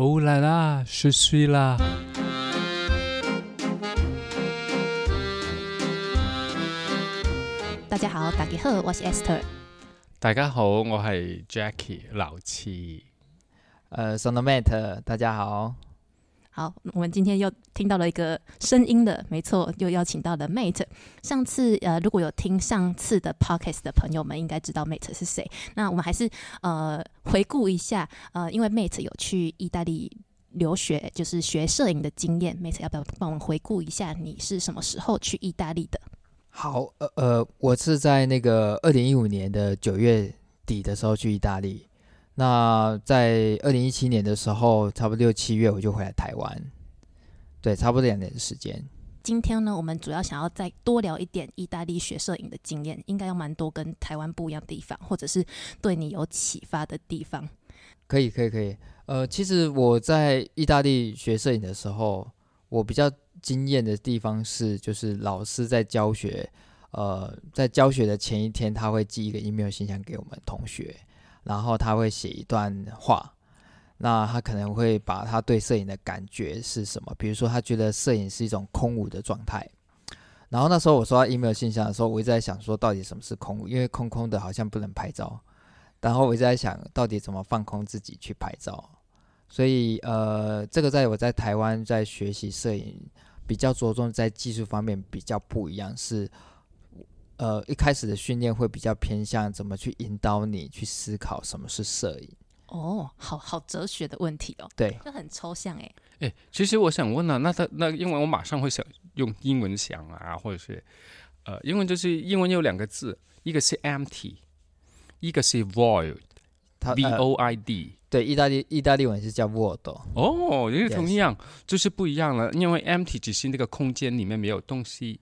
哦啦啦，是睡啦。大家好，大家好，我是 Esther。大家好，我係 Jackie 老七。呃 s o n o Mate，大家好。好，我们今天又听到了一个声音的，没错，又邀请到了 Mate。上次呃，如果有听上次的 Podcast 的朋友们，应该知道 Mate 是谁。那我们还是呃回顾一下，呃，因为 Mate 有去意大利留学，就是学摄影的经验。Mate 要不要帮我们回顾一下，你是什么时候去意大利的？好，呃呃，我是在那个二零一五年的九月底的时候去意大利。那在二零一七年的时候，差不多六七月我就回来台湾，对，差不多两年的时间。今天呢，我们主要想要再多聊一点意大利学摄影的经验，应该有蛮多跟台湾不一样的地方，或者是对你有启发的地方。可以，可以，可以。呃，其实我在意大利学摄影的时候，我比较惊艳的地方是，就是老师在教学，呃，在教学的前一天，他会寄一个 email 信箱给我们同学。然后他会写一段话，那他可能会把他对摄影的感觉是什么？比如说，他觉得摄影是一种空无的状态。然后那时候我收到 email 信箱的时候，我一直在想说，到底什么是空？因为空空的好像不能拍照。然后我一直在想到底怎么放空自己去拍照。所以，呃，这个在我在台湾在学习摄影，比较着重在技术方面比较不一样是。呃，一开始的训练会比较偏向怎么去引导你去思考什么是摄影。哦，好好哲学的问题哦。对，就很抽象哎。哎，其实我想问啊，那他那因为我马上会想用英文想啊，或者是呃，英文就是英文有两个字，一个是 empty，一个是 void，v o i d。对，意大利意大利文是叫 void。哦，也是同样，就是不一样了，因为 empty 只是那个空间里面没有东西。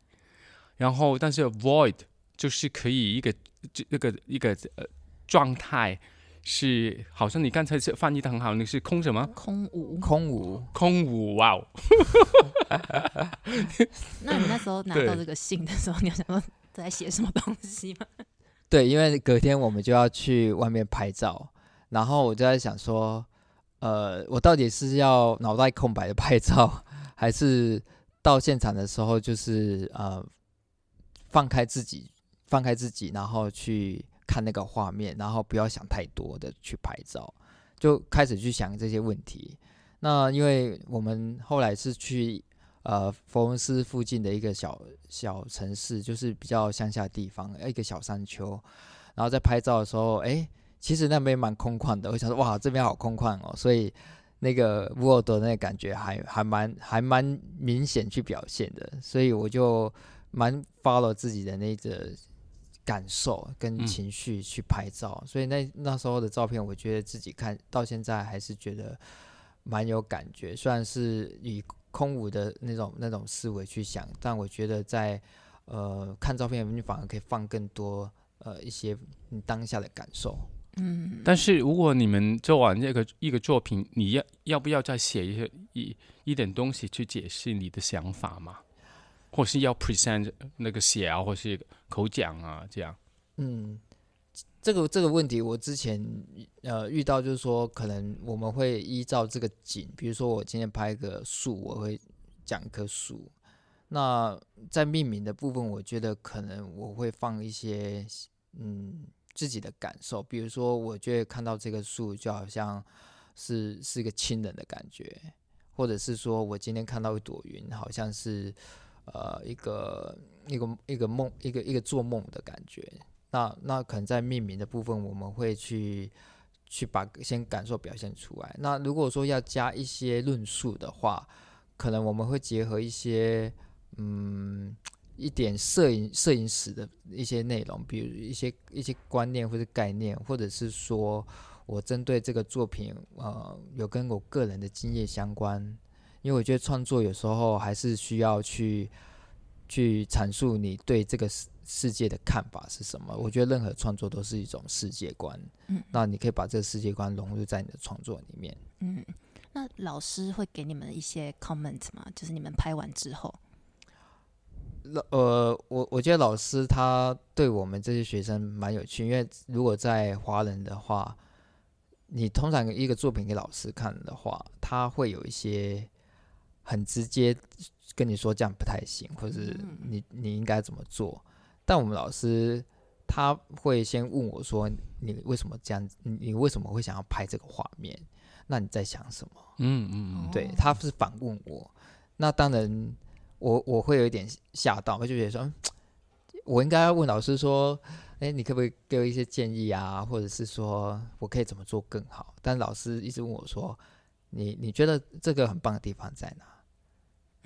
然后，但是 void 就是可以一个这那个一个呃状态是，好像你刚才是翻译的很好，你是空什么？空无，空无，空无，哇哦！那你那时候拿到这个信的时候，你有想说在写什么东西吗？对，因为隔天我们就要去外面拍照，然后我就在想说，呃，我到底是要脑袋空白的拍照，还是到现场的时候就是呃。放开自己，放开自己，然后去看那个画面，然后不要想太多的去拍照，就开始去想这些问题。那因为我们后来是去呃佛罗伦斯附近的一个小小城市，就是比较乡下地方，一个小山丘。然后在拍照的时候，哎，其实那边蛮空旷的。我想说，哇，这边好空旷哦，所以那个沃尔德那个感觉还还蛮还蛮明显去表现的，所以我就。蛮 follow 自己的那个感受跟情绪去拍照，所以那那时候的照片，我觉得自己看到现在还是觉得蛮有感觉。虽然是以空无的那种那种思维去想，但我觉得在呃看照片，你反而可以放更多呃一些你当下的感受。嗯，但是如果你们做完这个一个作品，你要要不要再写一些一一点东西去解释你的想法嘛？或是要 present 那个写啊，或是口讲啊，这样。嗯，这个这个问题我之前呃遇到，就是说可能我们会依照这个景，比如说我今天拍一个树，我会讲一棵树。那在命名的部分，我觉得可能我会放一些嗯自己的感受，比如说我觉得看到这个树就好像是是一个亲人的感觉，或者是说我今天看到一朵云，好像是。呃，一个一个一个梦，一个一个做梦的感觉。那那可能在命名的部分，我们会去去把先感受表现出来。那如果说要加一些论述的话，可能我们会结合一些嗯一点摄影摄影史的一些内容，比如一些一些观念或者概念，或者是说我针对这个作品呃有跟我个人的经验相关。因为我觉得创作有时候还是需要去去阐述你对这个世世界的看法是什么。我觉得任何创作都是一种世界观，嗯，那你可以把这个世界观融入在你的创作里面。嗯，那老师会给你们一些 comment 吗？就是你们拍完之后，老呃，我我觉得老师他对我们这些学生蛮有趣，因为如果在华人的话。你通常一个作品给老师看的话，他会有一些很直接跟你说这样不太行，或者是你你应该怎么做。但我们老师他会先问我说：“你为什么这样？你你为什么会想要拍这个画面？那你在想什么？”嗯嗯，对，他是反问我。那当然，我我会有一点吓到，我就觉得说，我应该要问老师说：“哎，你可不可以给我一些建议啊？或者是说我可以怎么做更好？”但老师一直问我说：“你你觉得这个很棒的地方在哪？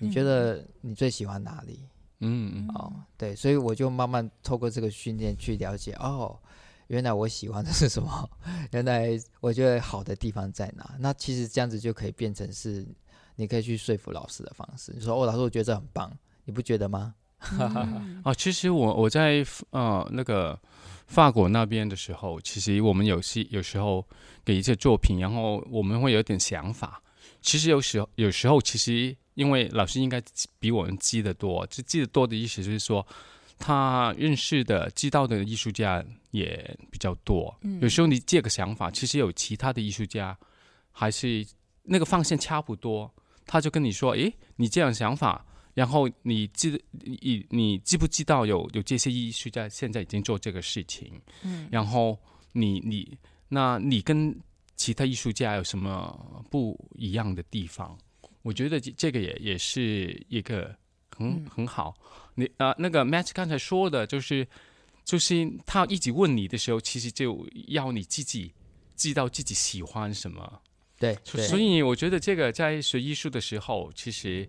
你觉得你最喜欢哪里？”嗯嗯哦，对，所以我就慢慢透过这个训练去了解，哦，原来我喜欢的是什么，原来我觉得好的地方在哪。那其实这样子就可以变成是，你可以去说服老师的方式。你说，哦，老师，我觉得这很棒，你不觉得吗？哦，其实我我在呃那个法国那边的时候，其实我们有时有时候给一些作品，然后我们会有点想法。其实有时候有时候其实。因为老师应该比我们记得多，就记得多的意思就是说，他认识的、知道的艺术家也比较多。有时候你借个想法，其实有其他的艺术家还是那个方向差不多，他就跟你说：“诶，你这样想法，然后你知你你知不知道有有这些艺术家现在已经做这个事情？嗯，然后你你那你跟其他艺术家有什么不一样的地方？”我觉得这这个也也是一个很很好。你啊，那个 Matt 刚才说的，就是就是他一直问你的时候，其实就要你自己知道自己喜欢什么。对，所以我觉得这个在学艺术的时候，其实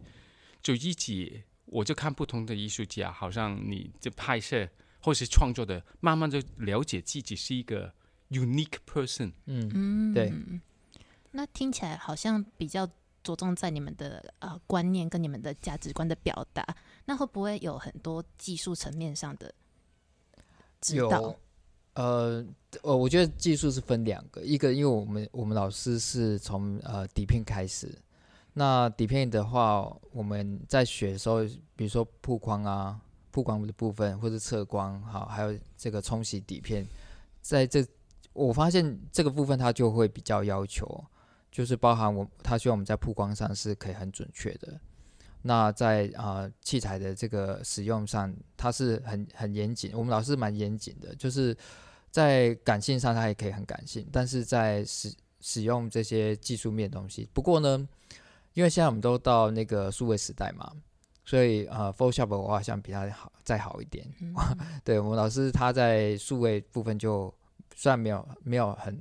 就一直，我就看不同的艺术家，好像你这拍摄或是创作的，慢慢就了解自己是一个 unique person。嗯嗯，对。那听起来好像比较。着重在你们的呃观念跟你们的价值观的表达，那会不会有很多技术层面上的指导？呃，呃，我觉得技术是分两个，一个因为我们我们老师是从呃底片开始，那底片的话，我们在学的时候，比如说曝光啊、曝光的部分，或者测光，好，还有这个冲洗底片，在这我发现这个部分它就会比较要求。就是包含我，他希望我们在曝光上是可以很准确的。那在啊器材的这个使用上，它是很很严谨。我们老师蛮严谨的，就是在感性上，它也可以很感性，但是在使使用这些技术面的东西。不过呢，因为现在我们都到那个数位时代嘛，所以呃，Photoshop 我好像比他好再好一点。对我们老师他在数位部分就虽然没有没有很。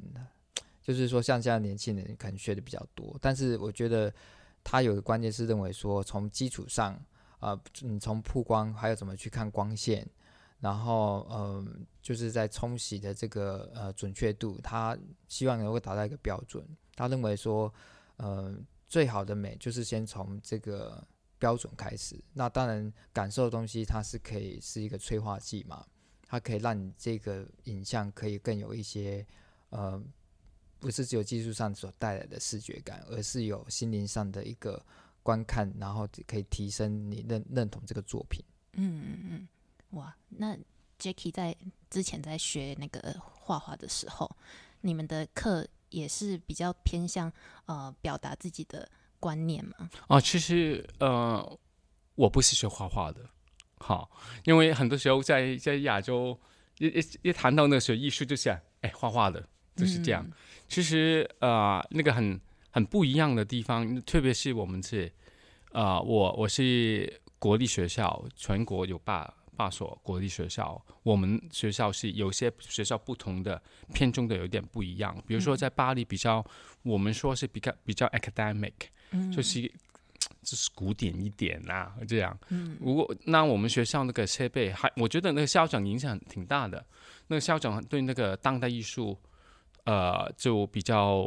就是说，像现在年轻人可能学的比较多，但是我觉得他有个关键是认为说，从基础上，呃，你从曝光还有怎么去看光线，然后嗯，就是在冲洗的这个呃准确度，他希望能够达到一个标准。他认为说，呃，最好的美就是先从这个标准开始。那当然，感受的东西它是可以是一个催化剂嘛，它可以让你这个影像可以更有一些呃。不是只有技术上所带来的视觉感，而是有心灵上的一个观看，然后可以提升你认认同这个作品。嗯嗯嗯，哇，那 Jacky 在之前在学那个画画的时候，你们的课也是比较偏向呃表达自己的观念吗？啊，其实呃，我不是学画画的，好，因为很多时候在在亚洲一一一谈到那个学艺术，就想哎画画的。就是这样，其实呃，那个很很不一样的地方，特别是我们是，呃，我我是国立学校，全国有八八所国立学校，我们学校是有些学校不同的偏重的有点不一样，比如说在巴黎比较，我们说是比较比较 academic，就是就是古典一点呐，这样。嗯，如果那我们学校那个设备还，我觉得那个校长影响挺大的，那个校长对那个当代艺术。呃，就比较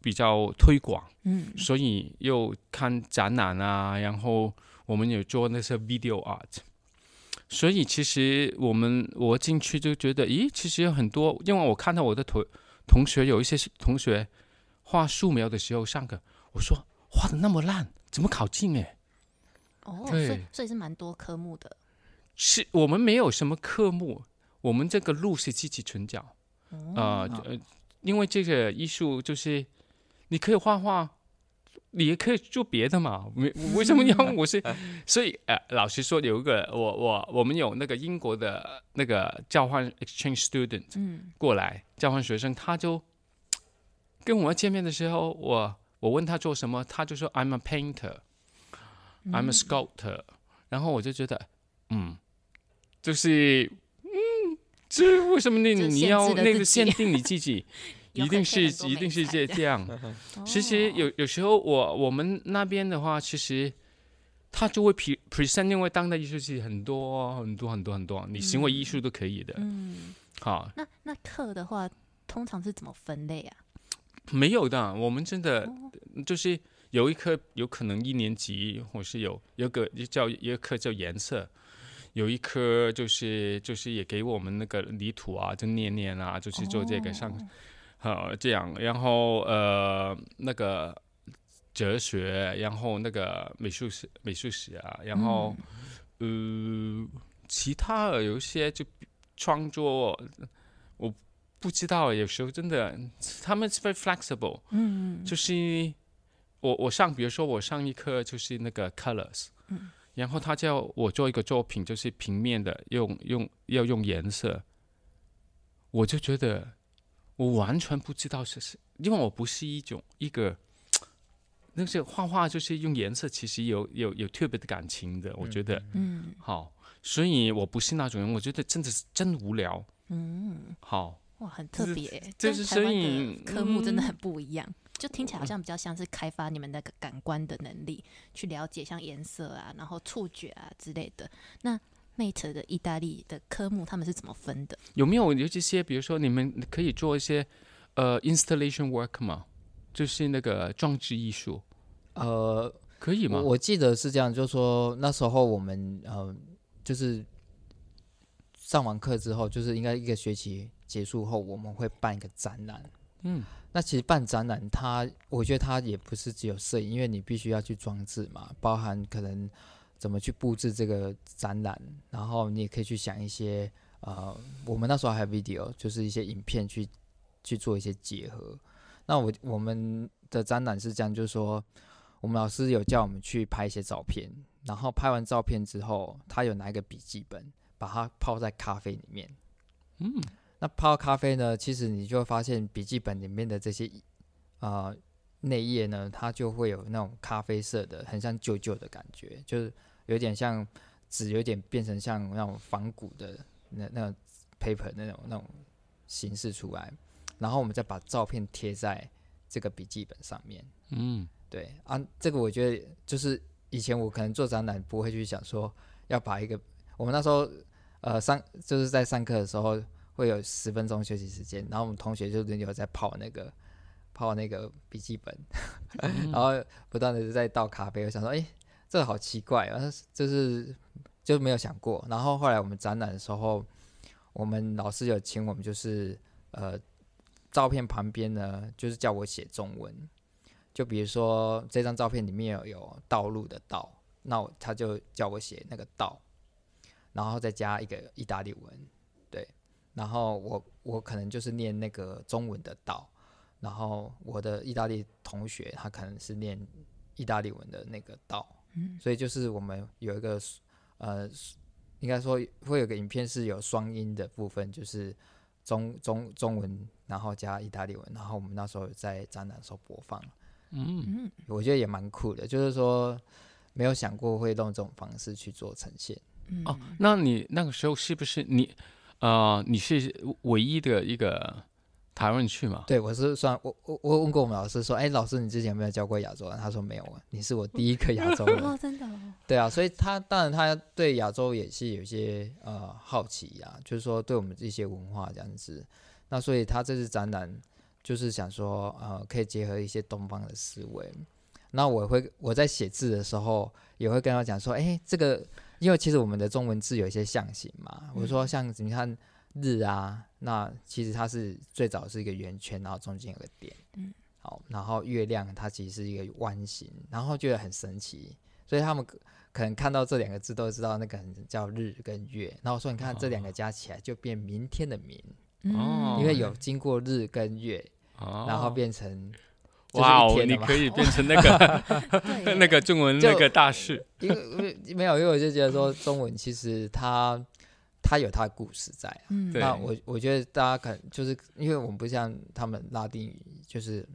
比较推广，嗯，所以又看展览啊，然后我们有做那些 video art，所以其实我们我进去就觉得，咦，其实有很多，因为我看到我的同同学有一些同学画素描的时候上课，我说画的那么烂，怎么考进哎？哦，所以所以是蛮多科目的，是我们没有什么科目，我们这个路是自己存脚，呃呃。因为这个艺术就是你可以画画，你也可以做别的嘛。为为什么要我是？所以呃，老实说，有一个我我我们有那个英国的那个交换 exchange student 嗯过来交换学生，他就跟我见面的时候，我我问他做什么，他就说 I'm a painter，I'm a sculptor，、然后我就觉得，嗯，就是嗯，这为什么你就你要那个限定你自己？一定是一定是这这样。其实有有时候我我们那边的话，其实他就会 pre present，因为当代艺术系很多很多很多很多，你行为艺术都可以的。嗯，好，那那课的话，通常是怎么分类啊？没有的，我们真的哦就是有一科有可能一年级，或是有有个叫一个课叫颜色。有一科就是就是也给我们那个泥土啊，就念念啊，就是做这个上哦。呃，这样，然后呃，那个哲学，然后那个美术史、美术史啊，然后、呃，其他的有一些就创作，我不知道，有时候真的他们是 very flexible，嗯，就是我我上，比如说我上一课就是那个 colors，嗯然后他叫我做一个作品，就是平面的，用用要用颜色，我就觉得我完全不知道是是，因为我不是一种一个。那些画画就是用颜色，其实有有有特别的感情的，我觉得嗯好，所以我不是那种人，我觉得真的是真无聊。嗯，好，哇，很特别欸，就是所以科目真的嗯很不一样。就听起来好像比较像是开发你们那个感官的能力，去了解像颜色啊，然后触觉啊之类的。那 Mate 的意大利的科目他们是怎么分的？有没有有这些，比如说你们可以做一些呃 installation work 吗？就是那个装置艺术，呃，可以吗我？我记得是这样，就是说那时候我们呃，就是上完课之后，就是应该一个学期结束后，我们会办一个展览。嗯，那其实办展览它，我觉得它也不是只有摄影，因为你必须要去装置嘛，包含可能怎么去布置这个展览，然后你也可以去想一些呃，我们那时候还有 video，就是一些影片去去做一些结合。那我我们的展览是这样，就是说我们老师有叫我们去拍一些照片，然后拍完照片之后，他有拿一个笔记本，把它泡在咖啡里面。嗯，那泡咖啡呢，其实你就会发现笔记本里面的这些呃内页呢，它就会有那种咖啡色的，很像旧旧的感觉，就是有点像纸，有点变成像那种仿古的那那种 paper 那种那种形式出来，然后我们再把照片贴在这个笔记本上面。嗯，对啊，这个我觉得就是以前我可能做展览不会去想说要把一个，我们那时候呃上就是在上课的时候会有十分钟休息时间，然后我们同学就轮流在泡那个泡那个笔记本，然后不断的在倒咖啡，我想说，哎、这个好奇怪啊，就是就没有想过。然后后来我们展览的时候，我们老师有请我们就是呃照片旁边呢，就是叫我写中文。就比如说这张照片里面有有道路的道，那我他就叫我写那个道，然后再加一个意大利文，对，然后我我可能就是念那个中文的道，然后我的意大利同学他可能是念意大利文的那个道，嗯所以就是我们有一个呃，应该说会有个影片是有双音的部分，就是中中中文，然后加意大利文，然后我们那时候在展览的时候播放。嗯，嗯，我觉得也蛮酷的，就是说没有想过会用这种方式去做呈现。嗯哦，那你那个时候是不是你呃你是唯一的一个台湾人去嘛？对我是算我我我问过我们老师说，哎，老师你之前有没有教过亚洲人？他说没有啊，你是我第一个亚洲人。哦，真的哦，对啊，所以他当然他对亚洲也是有一些呃好奇啊，就是说对我们这些文化这样子。那所以他这次展览就是想说呃可以结合一些东方的思维。那我会我在写字的时候也会跟他讲说，哎，这个因为其实我们的中文字有一些象形嘛，我说像你看日啊，那其实它是最早是一个圆圈，然后中间有个点，嗯，好，然后月亮它其实是一个弯形，然后觉得很神奇，所以他们可可能看到这两个字都知道那个很叫日跟月，然后我说你看这两个加起来就变明天的明，哦因为有经过日跟月，哦。然后变成就是哇哦，你可以变成那个 那个中文那个大师。因为因为没有，因为我就觉得说中文其实它它有它的故事在啊。嗯对那我我觉得大家可能就是因为我们不像他们拉丁语，就是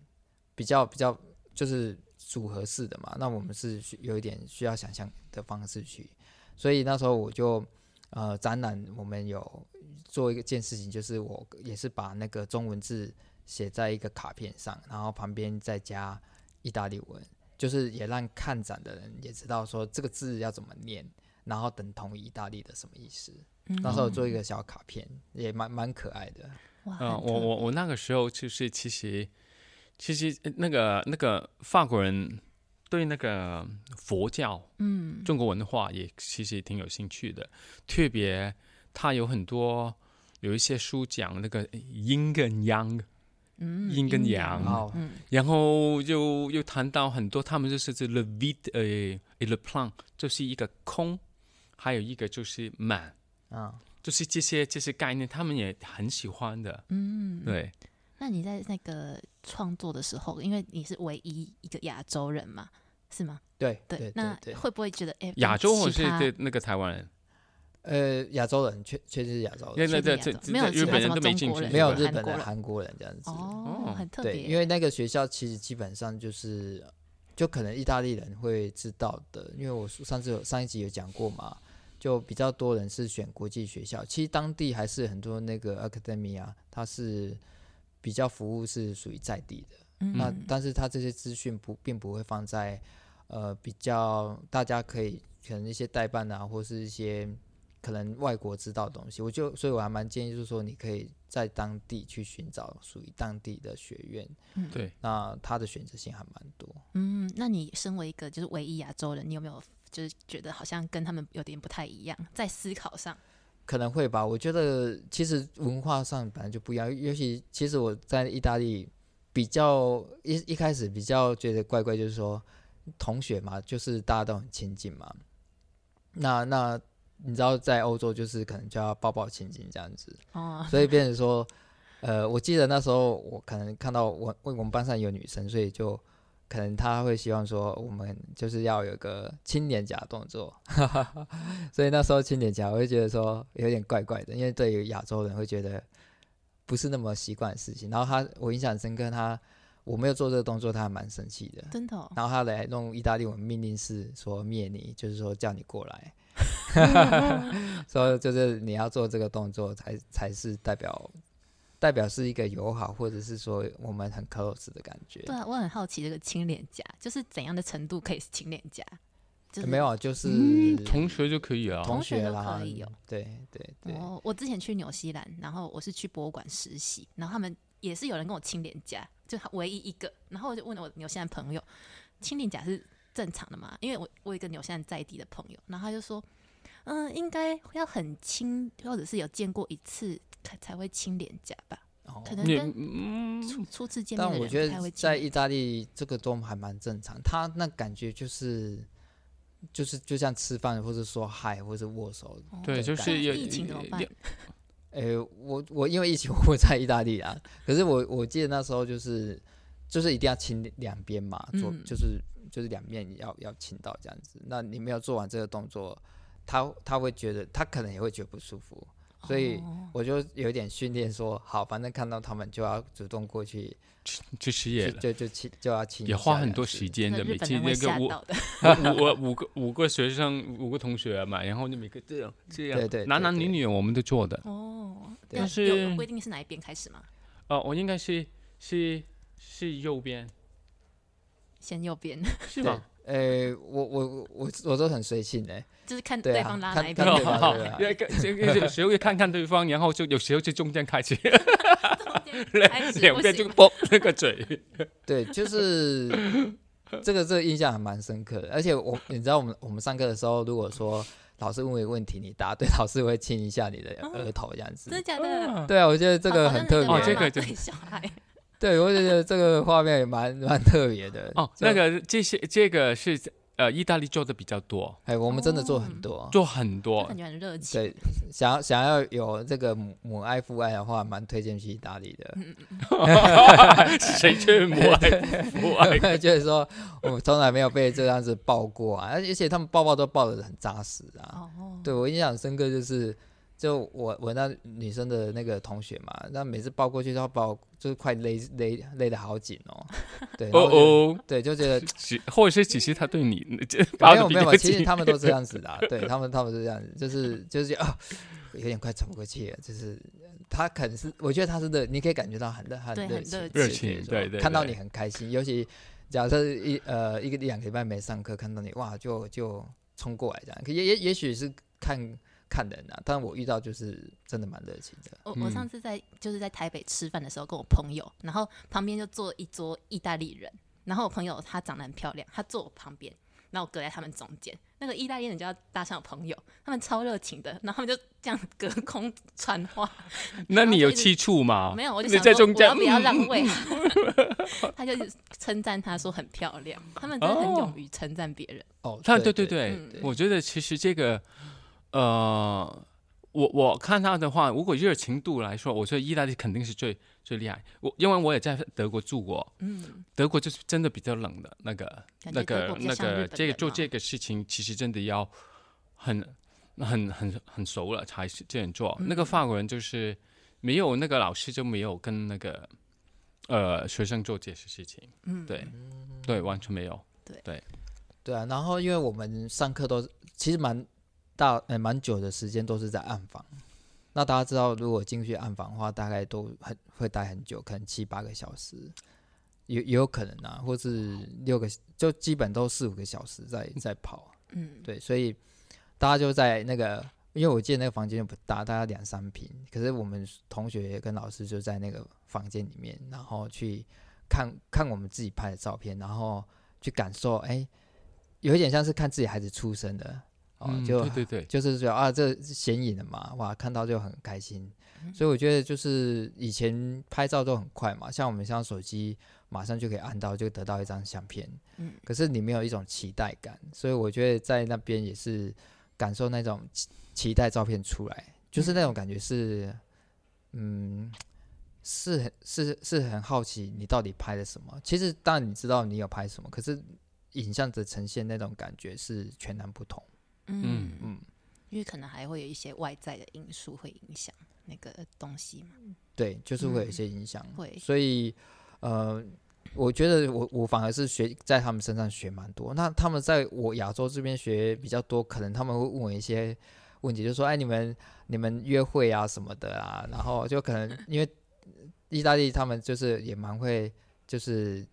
比较比较就是组合式的嘛，那我们是需有一点需要想象的方式去，所以那时候我就呃展览我们有做一件事情，就是我也是把那个中文字写在一个卡片上，然后旁边再加意大利文，就是也让看展的人也知道说这个字要怎么念，然后等同意大利的什么意思。那时候做一个小卡片，也蛮蛮可爱的。嗯，我我我那个时候就是其实其实呃那个那个法国人对那个佛教嗯中国文化也其实挺有兴趣的，特别他有很多有一些书讲那个阴跟阳，嗯阴跟阳。然后又又谈到很多，他们就是这 le vide 呃 et le plan，就是一个空，还有一个就是满，啊，就是这些这些概念，他们也很喜欢的。嗯，对，那你在那个创作的时候，因为你是唯一一个亚洲人嘛，是吗？对对那会不会觉得哎，亚洲或是对那个台湾人，呃，亚洲人确确实是亚洲因为人，没有日本人都没进去，中国人。没有日本人、韩国人这样子。哦，很特对，别，因为那个学校其实基本上就是，就可能意大利人会知道的，因为我上次有上一集有讲过嘛，就比较多人是选国际学校，其实当地还是很多那个 academia，，它是比较服务是属于在地的。嗯。那但是它这些资讯不并不会放在呃比较大家可以可能一些代办啊，或是一些可能外国知道的东西，我就所以我还蛮建议就是说你可以在当地去寻找属于当地的学院，嗯对，那它的选择性还蛮多。嗯，那你身为一个就是唯一亚洲人，你有没有就是觉得好像跟他们有点不太一样，在思考上？可能会吧，我觉得其实文化上本来就不一样，尤其其实我在意大利比较一一开始比较觉得怪怪，就是说同学嘛，就是大家都很亲近嘛。那那你知道在欧洲就是可能就要抱抱亲亲这样子，哦，所以变成说，呃，我记得那时候我可能看到我我们班上有女生，所以就可能她会希望说我们就是要有个亲脸颊动作，所以那时候亲脸颊我会觉得说有点怪怪的，因为对于亚洲人会觉得不是那么习惯的事情。然后他我印象很深刻，他我没有做这个动作，他还蛮生气的。真的、哦，然后他来弄意大利文命令式说灭你，就是说叫你过来，说就是你要做这个动作才才是代表代表是一个友好，或者是说我们很 close 的感觉。对啊，我很好奇这个亲脸颊，就是怎样的程度可以是亲脸颊？就是没有啊，就是嗯，同学就可以了。同同学啦可以哦，对对对，哦，我之前去纽西兰，然后我是去博物馆实习，然后他们也是有人跟我亲脸颊，就他唯一一个。然后我就问了我纽西兰朋友，亲脸颊是正常的嘛？因为我我有一个纽西兰在地的朋友，然后他就说，嗯，应该要很亲，或者是有见过一次才才会亲脸颊吧，哦可能跟嗯，初初次见面的人但我觉得在意大利这个都还蛮正常，他那感觉就是就是就像吃饭或者说嗨或者握手。对，就是有疫情怎么办有？诶、我我因为疫情我不在意大利啊，可是我我记得那时候就是就是一定要亲两边嘛，做、嗯就是就是两面要要亲到这样子。那你没有做完这个动作，他他会觉得他可能也会觉得不舒服，所以哦我就有点训练说，好，反正看到他们就要主动过去，去吃夜就了，就就亲就要亲也花很多时间的。每次本人会那个。五 我五个五个学生五个同学嘛，然后就每个这样这样，对对男对对男女女我们都做的。哦，对那是有有规定是哪一边开始吗？哦，我应该是是是右边先右边，是吗？诶、我我我我我都很随性的、就是看对方拉看哪一边看就好。对方对吧因为这个有时候会看看对方，然后就有时候就中间开始，开始 两边就啵那个嘴。对，就是这个这个印象还蛮深刻的。而且我你知道我们我们上课的时候，如果说老师问一个问题，你答对，老师会亲一下你的额头这样子。真的假的？对啊，我觉得这个很特别。哦这个就对小孩，对我就觉得这个画面也蛮蛮特别的。哦，那个这些这个是呃，意大利做的比较多，哎，我们真的做哦很多。做很多感。觉很热情。对，想要想要有这个母母爱父爱的话，蛮推荐去意大利的。谁去母爱父爱？就是说，我从来没有被这样子抱过啊，而且他们抱抱都抱的很扎实啊。哦，对我印象很深刻，就是就我我那女生的那个同学嘛，那每次抱过去，都要抱就是快勒勒勒的好紧哦。对，哦哦，对，就觉得 只或者是只是他对你 没有没有，其实。他们都这样子的啊、对他们他们是这样子，就是就是啊，有点快喘不过气了，就是他可能是，我觉得他是的，你可以感觉到很热很对热情，热热情情对对看到你很开心，尤其假设一呃一个一两个礼拜没上课，看到你哇就就冲过来这样，可也也也许是看看人啊，但我遇到就是真的蛮热情的，我我嗯上次在就是在台北吃饭的时候，跟我朋友，然后旁边就坐一桌意大利人，然后我朋友她长得很漂亮，她坐我旁边，然后我隔在他们中间。那个意大利人就要搭上我朋友，他们超热情的，然后他们就这样隔空传话。那你有气触吗？没有，我就在中间说我要不要让位？他就称赞他说很漂亮，他们真的很哦勇于称赞别人。哦，他对对对我觉得其实这个，呃，我我看他的话，如果热情度来说，我觉得意大利肯定是最最厉害。我因为我也在德国住过，嗯，德国就是真的比较冷的那个那个那个这个做这个事情，其实真的要很很很很熟了才是这样做。那个嗯法国人就是没有那个老师就没有跟那个呃学生做这些事情，嗯，对。对，完全没有。对。对啊，然后因为我们上课都其实蛮大呃蛮久的时间都是在暗房，那大家知道如果进去暗房的话，大概都很会待很久，可能七八个小时，也也有可能啊，或是六个，就基本都四五个小时在在跑。嗯，对，所以大家就在那个，因为我记得那个房间又不大，大概两三平，可是我们同学跟老师就在那个房间里面，然后去看看我们自己拍的照片，然后去感受，哎，有一点像是看自己孩子出生的，哦，嗯，就对对对，就是觉得啊，这显影的嘛，哇，看到就很开心。所以我觉得就是以前拍照都很快嘛，像我们像手机马上就可以按到，就得到一张相片。嗯可是你没有一种期待感，所以我觉得在那边也是感受那种期期待照片出来，就是那种感觉是，嗯，是很是是很好奇你到底拍了什么。其实当然你知道你有拍什么，可是影像的呈现那种感觉是全然不同。嗯嗯嗯，因为可能还会有一些外在的因素会影响那个东西嘛。对，就是会有一嗯些影响。会所以呃，我觉得我我反而是学在他们身上学蛮多。那他们在我亚洲这边学比较多，可能他们会问我一些问题，就说：“哎，你们你们约会啊什么的啊？”然后就可能因为意大利他们就是也蛮会，就是。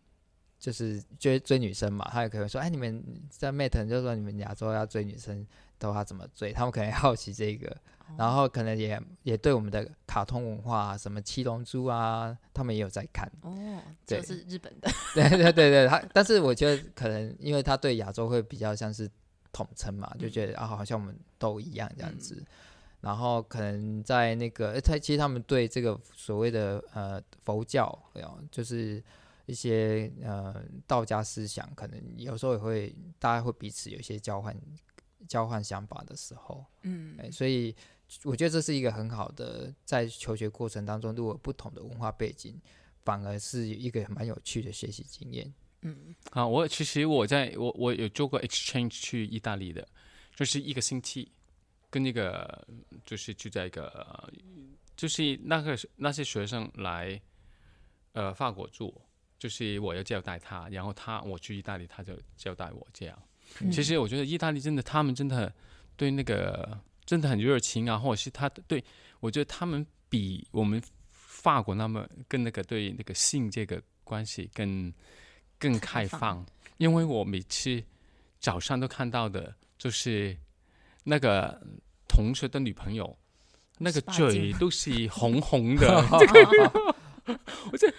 就是追追女生嘛，他也可能说，哎，你们在 Mate 就说你们亚洲要追女生的话怎么追？他们可能好奇这个，然后可能也也对我们的卡通文化、啊，什么七龙珠啊，他们也有在看。哦，对就是日本的，对对对对，他但是我觉得可能因为他对亚洲会比较像是统称嘛，就觉得啊好像我们都一样这样子。然后可能在那个，他其实他们对这个所谓的呃佛教，有就是一些呃道家思想，可能有时候也会大家会彼此有一些交换交换想法的时候，嗯。哎，所以我觉得这是一个很好的在求学过程当中，如果不同的文化背景，反而是一个蛮有趣的学习经验。嗯。啊，我其实我在我我有做过 exchange 去意大利的，就是一个星期，跟那个就是住在一个，呃就是那个那些学生来，呃，法国住，就是我要交代他，然后他我去意大利，他就交代我这样。嗯。其实我觉得意大利真的，他们真的对那个真的很热情啊，或者是他对我觉得他们比我们法国那么跟那个对那个性这个关系更更开放。因为我每次早上都看到的就是那个同学的女朋友，那个嘴都是红红的，这 个 我这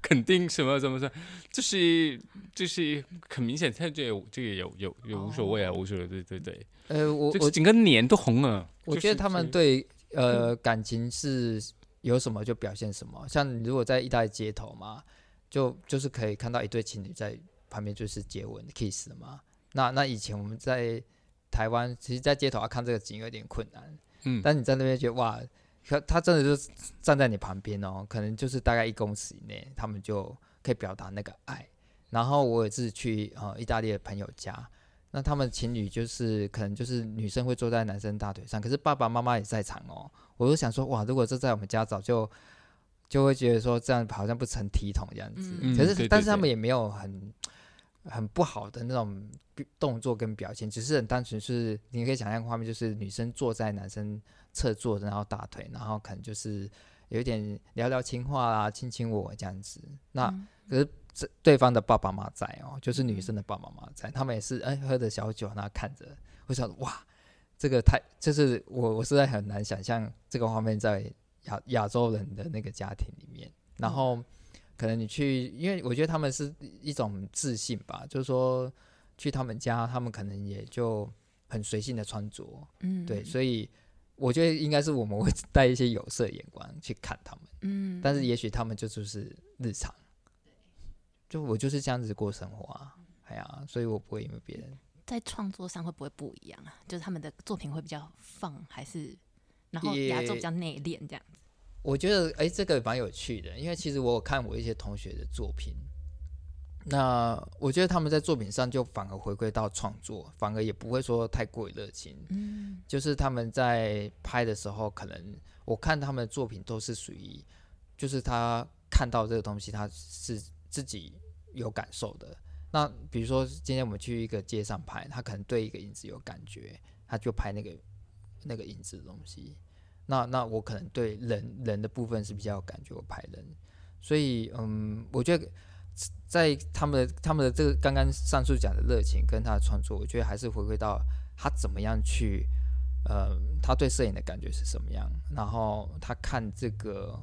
肯定什么怎么说，就是就是很明显，他这个有这个有有有无所谓啊，无所谓，对对对，呃，我我整个脸都红了。就是我觉得他们这对呃感情是有什么就表现什么，像你如果在意大利街头嘛，就就是可以看到一对情侣在旁边就是接吻 kiss 的嘛。那那以前我们在台湾，其实，在街头啊看这个景有点困难。嗯，但你在那边觉得哇，可他真的就是站在你旁边哦，可能就是大概一公尺以内，他们就可以表达那个爱。然后我也是去呃意大利的朋友家，那他们情侣就是可能就是女生会坐在男生大腿上，可是爸爸妈妈也在场哦。我就想说哇，如果这在我们家早就就会觉得说这样好像不成体统这样子。嗯可是但是他们也没有很很不好的那种动作跟表情，只是很单纯是你可以想象画面，就是女生坐在男生侧坐着，然后大腿，然后可能就是有一点聊聊情话啦，亲亲我这样子。那、嗯。可是这对方的爸爸妈妈在哦，就是女生的爸爸妈妈在，他们也是哎喝着小酒，然后看着，我想哇，这个太就是我我实在很难想象这个画面在亚亚洲人的那个家庭里面，然后可能你去，因为我觉得他们是一种自信吧，就是说去他们家，他们可能也就很随性的穿着，嗯。对，所以我觉得应该是我们会 带一些有色眼光去看他们。嗯，但是也许他们就就是日常，就我就是这样子过生活啊，哎呀，所以我不会因为别人，在创作上会不会不一样啊？就是他们的作品会比较放，还是然后也亚洲比较内敛这样子？我觉得哎、这个蛮有趣的，因为其实我有看我一些同学的作品，那我觉得他们在作品上就反而回归到创作，反而也不会说太过于热情，嗯就是他们在拍的时候，可能我看他们的作品都是属于，就是他看到这个东西，他是自己有感受的。那比如说今天我们去一个街上拍，他可能对一个影子有感觉，他就拍那个那个影子的东西。那那我可能对人人的部分是比较有感觉，我拍人。所以嗯，我觉得在他们的他们的这个刚刚上述讲的热情跟他的创作，我觉得还是回归到他怎么样去，呃，他对摄影的感觉是什么样，然后他看这个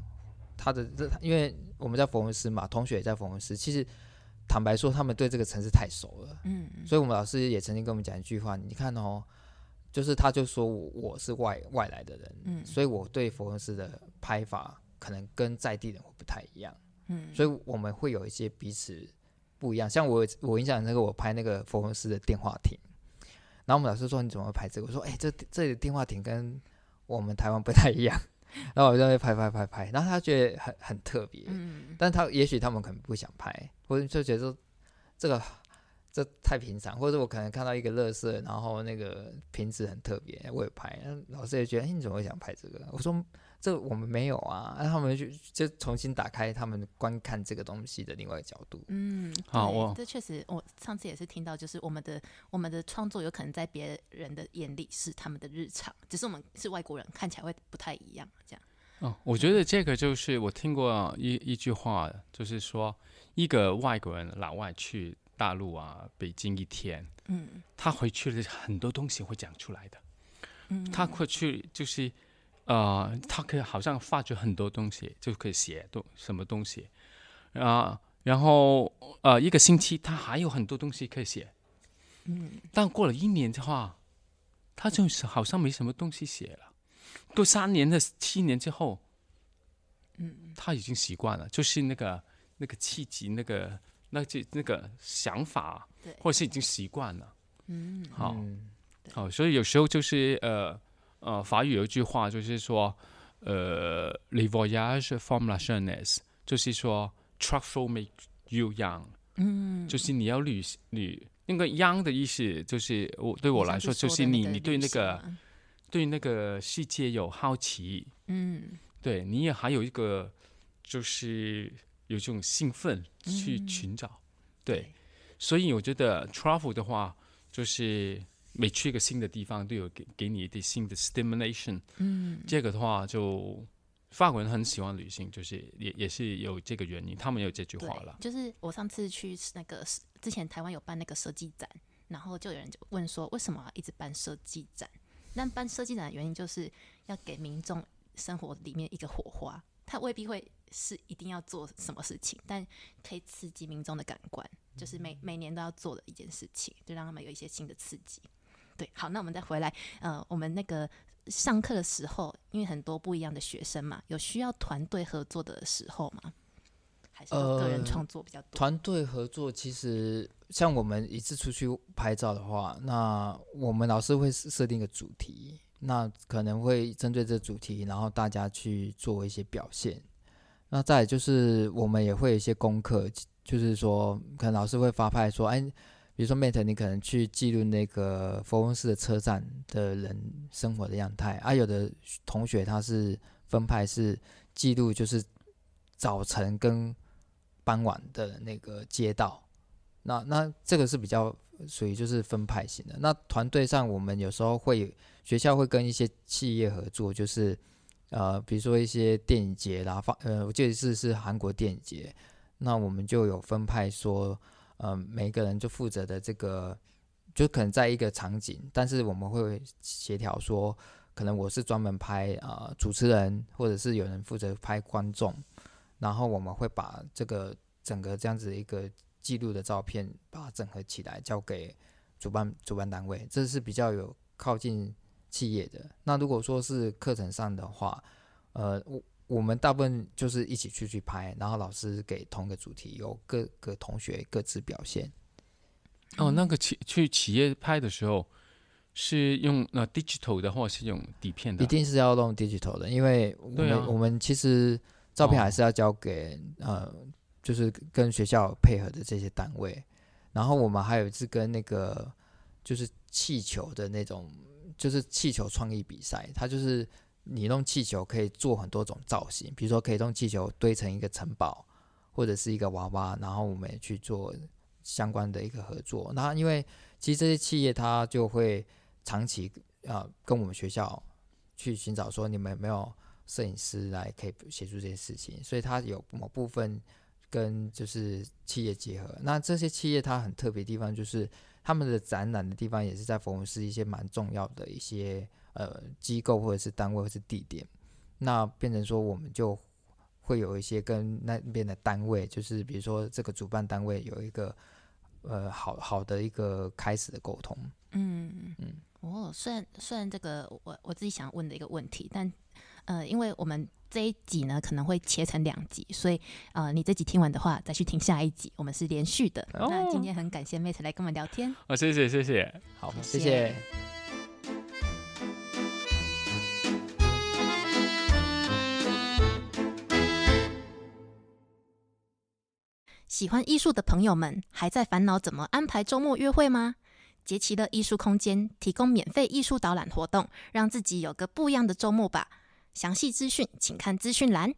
他的这，因为我们在佛罗伦斯嘛，同学也在佛罗伦斯，其实坦白说，他们对这个城市太熟了，嗯所以我们老师也曾经跟我们讲一句话，你看哦，就是他就说我我是外外来的人，嗯。所以我对佛罗伦斯的拍法可能跟在地人会不太一样。嗯，所以我们会有一些彼此不一样。像我我印象那个我拍那个佛罗伦斯的电话亭，然后我们老师说你怎么会拍这个？我说哎、这这里的电话亭跟我们台湾不太一样。然后我就会拍拍拍拍，然后他觉得很很特别，嗯但他也许他们可能不想拍，或者就觉得说这个这太平常，或者我可能看到一个乐色，然后那个瓶子很特别，我也拍，老师也觉得，哎、你怎么会想拍这个？我说这我们没有啊，然后他们就就重新打开他们观看这个东西的另外一个角度。嗯，好我这确实，我上次也是听到，就是我们的我们的创作有可能在别人的眼里是他们的日常，只是我们是外国人，看起来会不太一样，这样。哦，我觉得这个就是我听过一一句话，就是说一个外国人老外去大陆啊，北京一天，嗯。他回去了很多东西会讲出来的，嗯，他会去就是呃，他可以好像发掘很多东西，就可以写东什么东西。啊、然后呃一个星期他还有很多东西可以写，嗯。但过了一年的话，他就是好像没什么东西写了。过三年的七年之后，嗯。他已经习惯了，就是那个那个契机，那个那就那个想法，或者是已经习惯了。嗯。好，嗯好，所以有时候就是呃呃，法语有一句话就是说，呃，les voyages forment la jeunesse，就是说 travel make you young，嗯，就是你要旅旅那个 young 的意思，就是我对我来说，就是你你对那个对那个世界有好奇，嗯。对你也还有一个就是有这种兴奋去嗯。寻找，对，所以我觉得 travel 的话，就是每去一个新的地方都有给给你一点新的 stimulation，嗯。这个的话就法国人很喜欢旅行，就是也也是有这个原因，他们有这句话了，就是我上次去那个之前台湾有办那个设计展，然后就有人就问说，为什么要一直办设计展？那办设计展的原因就是要给民众生活里面一个火花，他未必会是一定要做什么事情，但可以刺激民众的感官，就是每每年都要做的一件事情，就让他们有一些新的刺激。对，好，那我们再回来，呃，我们那个上课的时候，因为很多不一样的学生嘛，有需要团队合作的时候吗？还是都个人创作比较多？团队合作其实像我们一次出去拍照的话，那我们老师会设定一个主题，那可能会针对这主题，然后大家去做一些表现。那再就是我们也会有一些功课，就是说可能老师会发派说，哎，比如说 Mate，你可能去记录那个佛翁市的车站的人生活的样态啊。有的同学他是分派是记录，就是早晨跟傍晚的那个街道，那那这个是比较属于就是分派型的。那团队上，我们有时候会学校会跟一些企业合作，就是呃，比如说一些电影节啦，放呃，我记得是是韩国电影节，那我们就有分派说，呃，每个人就负责的这个，就可能在一个场景，但是我们会协调说，可能我是专门拍啊主持人，或者是有人负责拍观众。然后我们会把这个整个这样子一个记录的照片，把它整合起来交给主办主办单位，这是比较有靠近企业的。那如果说是课程上的话，呃，我我们大部分就是一起去去拍，然后老师给同个主题，由各个同学各自表现。哦，那个企去企业拍的时候是用呃 digital 的，或是用底片的？一定是要用 digital 的，因为我们我们其实。照片还是要交给呃，就是跟学校配合的这些单位。然后我们还有一次跟那个就是气球的那种，就是气球创意比赛。它就是你弄气球可以做很多种造型，比如说可以用气球堆成一个城堡，或者是一个娃娃。然后我们去做相关的一个合作。那因为其实这些企业它就会长期啊跟我们学校去寻找说你们有没有。摄影师来可以协助这些事情，所以它有某部分跟就是企业结合。那这些企业它很特别地方，就是他们的展览的地方也是在佛罗斯一些蛮重要的一些呃机构或者是单位或是地点。那变成说我们就会有一些跟那边的单位，就是比如说这个主办单位有一个呃好好的一个开始的沟通。嗯嗯哦，虽然虽然这个我我自己想问的一个问题，但。呃，因为我们这一集呢可能会切成两集，所以呃，你这集听完的话，再去听下一集，我们是连续的。那今天很感谢 Mate 来跟我们聊天。哦，谢谢谢谢，好，谢谢。喜欢艺术的朋友们，还在烦恼怎么安排周末约会吗？杰奇的艺术空间提供免费艺术导览活动，让自己有个不一样的周末吧。详细资讯，请看资讯栏。